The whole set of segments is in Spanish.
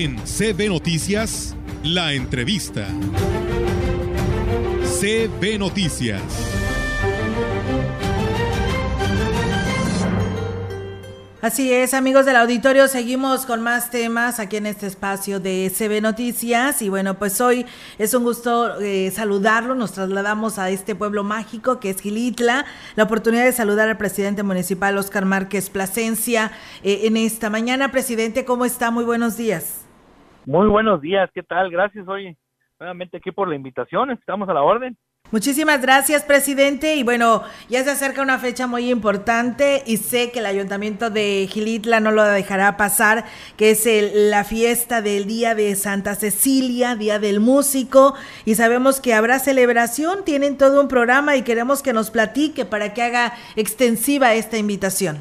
En CB Noticias, la entrevista. CB Noticias. Así es, amigos del auditorio, seguimos con más temas aquí en este espacio de CB Noticias y bueno, pues hoy es un gusto eh, saludarlo, nos trasladamos a este pueblo mágico que es Gilitla, la oportunidad de saludar al presidente municipal Oscar Márquez Plasencia eh, en esta mañana. Presidente, ¿cómo está? Muy buenos días. Muy buenos días, ¿qué tal? Gracias hoy nuevamente aquí por la invitación, estamos a la orden. Muchísimas gracias, presidente. Y bueno, ya se acerca una fecha muy importante y sé que el ayuntamiento de Gilitla no lo dejará pasar, que es la fiesta del Día de Santa Cecilia, Día del Músico. Y sabemos que habrá celebración, tienen todo un programa y queremos que nos platique para que haga extensiva esta invitación.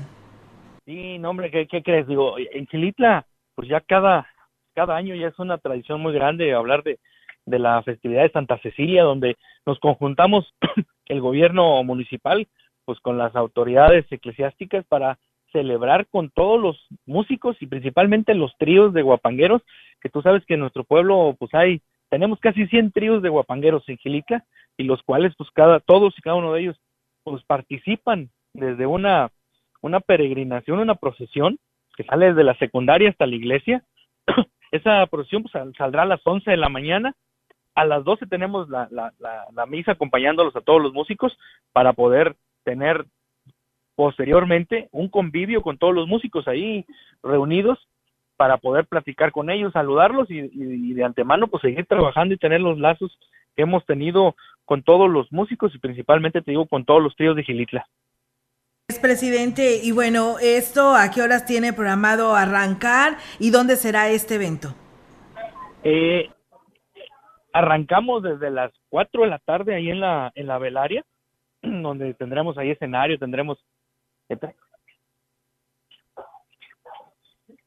Sí, no, hombre, ¿qué, crees? Digo, en Gilitla, pues ya cada, cada año ya es una tradición muy grande hablar de de la festividad de Santa Cecilia, donde nos conjuntamos el gobierno municipal, pues con las autoridades eclesiásticas para celebrar con todos los músicos y principalmente los tríos de guapangueros, que tú sabes que en nuestro pueblo pues hay, tenemos casi 100 tríos de guapangueros en Gilica, y los cuales pues cada, todos y cada uno de ellos pues participan desde una, una peregrinación, una procesión que sale desde la secundaria hasta la iglesia. Esa procesión pues, saldrá a las 11 de la mañana a las 12 tenemos la, la, la, misa acompañándolos a todos los músicos para poder tener posteriormente un convivio con todos los músicos ahí reunidos para poder platicar con ellos, saludarlos y, y, de antemano pues seguir trabajando y tener los lazos que hemos tenido con todos los músicos y principalmente te digo con todos los tríos de Gilitla. Es presidente y bueno, esto a qué horas tiene programado arrancar y dónde será este evento? Eh, Arrancamos desde las 4 de la tarde ahí en la, en la velaria, donde tendremos ahí escenario, tendremos...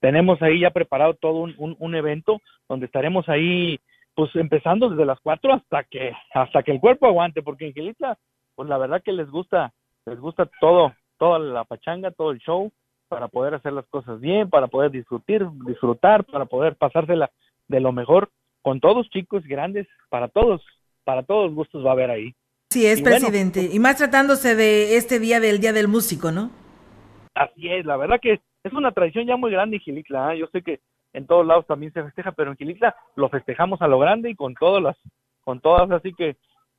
Tenemos ahí ya preparado todo un, un, evento donde estaremos ahí pues empezando desde las 4 hasta que hasta que el cuerpo aguante, porque en Gilitla, pues la verdad que les gusta, les gusta todo, toda la pachanga, todo el show, para poder hacer las cosas bien, para poder disfrutar, disfrutar, para poder pasársela de lo mejor con todos chicos, grandes, para todos, para todos gustos va a haber ahí. Sí, es presidente. y más tratándose de este día del Día del Músico, ¿no? Así es, la verdad que es una tradición ya muy grande en Gilitla. ¿eh? Yo sé que en todos lados también se festeja, pero en Gilitla lo festejamos a lo grande y con todas las, con todas, así que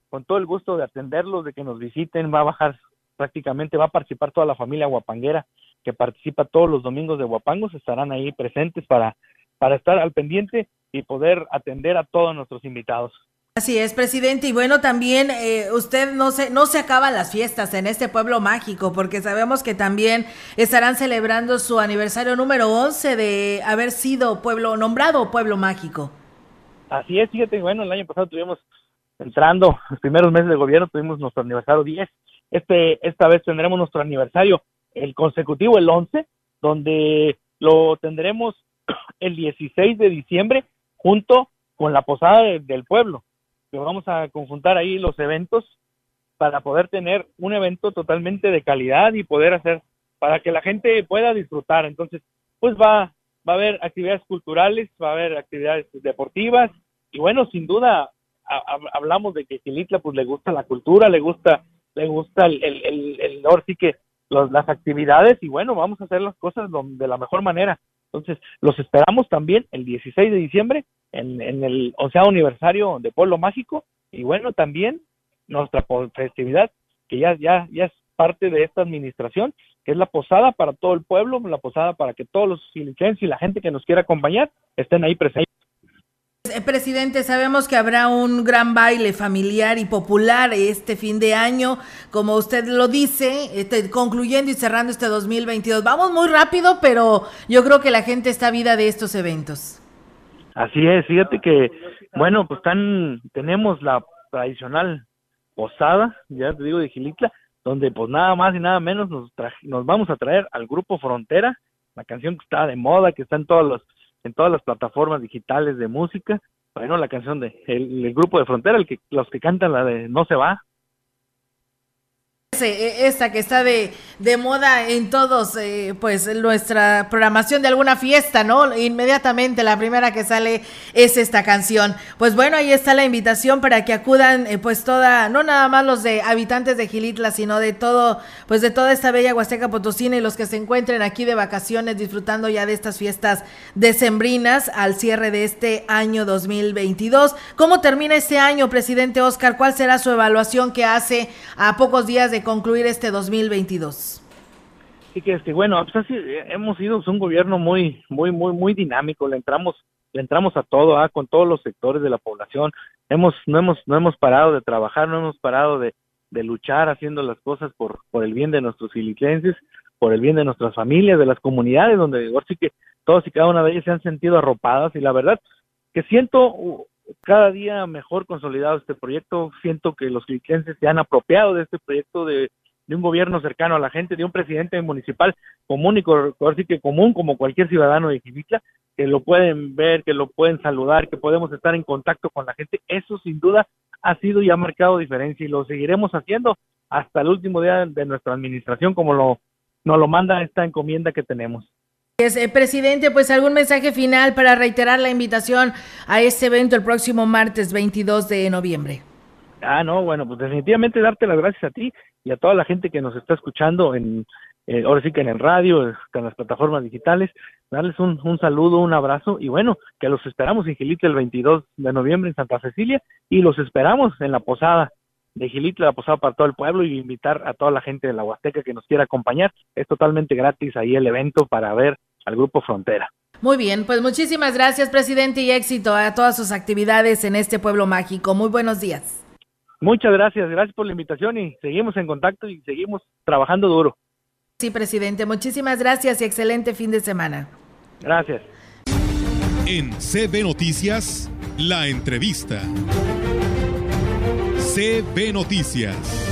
con todo el gusto de atenderlos, de que nos visiten, va a bajar prácticamente, va a participar toda la familia guapanguera que participa todos los domingos de Guapangos, estarán ahí presentes para, para estar al pendiente y poder atender a todos nuestros invitados. Así es, presidente. Y bueno, también eh, usted no se, no se acaban las fiestas en este pueblo mágico, porque sabemos que también estarán celebrando su aniversario número 11 de haber sido pueblo, nombrado pueblo mágico. Así es, fíjate, bueno, el año pasado tuvimos, entrando los primeros meses de gobierno, tuvimos nuestro aniversario 10. Este, esta vez tendremos nuestro aniversario, el consecutivo, el 11, donde lo tendremos el 16 de diciembre junto con la posada del pueblo, que vamos a conjuntar ahí los eventos para poder tener un evento totalmente de calidad y poder hacer para que la gente pueda disfrutar. Entonces, pues va, va a haber actividades culturales, va a haber actividades deportivas y bueno, sin duda hablamos de que Gilitla pues le gusta la cultura, le gusta le gusta el, el, el, sí que las actividades y bueno, vamos a hacer las cosas de la mejor manera. Entonces, los esperamos también el 16 de diciembre en, en el onceavo aniversario de Pueblo Mágico y bueno, también nuestra festividad que ya, ya, ya es parte de esta administración, que es la posada para todo el pueblo, la posada para que todos los silicenses y la gente que nos quiera acompañar estén ahí presentes. Eh, presidente, sabemos que habrá un gran baile familiar y popular este fin de año, como usted lo dice, este, concluyendo y cerrando este 2022. Vamos muy rápido, pero yo creo que la gente está vida de estos eventos. Así es, fíjate que, bueno, pues tan, tenemos la tradicional posada, ya te digo, de Gilitla, donde pues nada más y nada menos nos, nos vamos a traer al grupo Frontera, la canción que está de moda, que está en todos los en todas las plataformas digitales de música. Bueno, la canción de el, grupo de Frontera, el que los que cantan la de No se va. Es esta que está de, de moda en todos, eh, pues nuestra programación de alguna fiesta, ¿no? Inmediatamente la primera que sale es esta canción. Pues bueno, ahí está la invitación para que acudan, eh, pues toda, no nada más los de habitantes de Gilitla, sino de todo, pues de toda esta bella Huasteca Potosina y los que se encuentren aquí de vacaciones disfrutando ya de estas fiestas decembrinas al cierre de este año 2022. ¿Cómo termina este año, presidente Oscar? ¿Cuál será su evaluación que hace a pocos días de concluir este 2022? Sí que este, bueno, pues hemos sido un gobierno muy, muy, muy, muy dinámico. Le entramos, le entramos a todo, ¿ah? con todos los sectores de la población. Hemos, no hemos, no hemos parado de trabajar, no hemos parado de, de luchar haciendo las cosas por, por el bien de nuestros filipenses, por el bien de nuestras familias, de las comunidades, donde sí que todos y cada una de ellas se han sentido arropadas y la verdad que siento cada día mejor consolidado este proyecto, siento que los filipenses se han apropiado de este proyecto de de un gobierno cercano a la gente, de un presidente municipal común y así que común como cualquier ciudadano de Quivitla, que lo pueden ver, que lo pueden saludar, que podemos estar en contacto con la gente, eso sin duda ha sido y ha marcado diferencia y lo seguiremos haciendo hasta el último día de nuestra administración como lo nos lo manda esta encomienda que tenemos. Eh, presidente, pues algún mensaje final para reiterar la invitación a este evento el próximo martes 22 de noviembre. Ah, no, bueno, pues definitivamente darte las gracias a ti y a toda la gente que nos está escuchando en, eh, ahora sí que en el radio, en las plataformas digitales, darles un, un, saludo, un abrazo y bueno, que los esperamos en Gilitla el 22 de noviembre en Santa Cecilia y los esperamos en la posada de Gilitla, la posada para todo el pueblo y invitar a toda la gente de la Huasteca que nos quiera acompañar. Es totalmente gratis ahí el evento para ver al Grupo Frontera. Muy bien, pues muchísimas gracias, presidente, y éxito a todas sus actividades en este pueblo mágico. Muy buenos días. Muchas gracias, gracias por la invitación y seguimos en contacto y seguimos trabajando duro. Sí, presidente, muchísimas gracias y excelente fin de semana. Gracias. En CB Noticias, la entrevista. CB Noticias.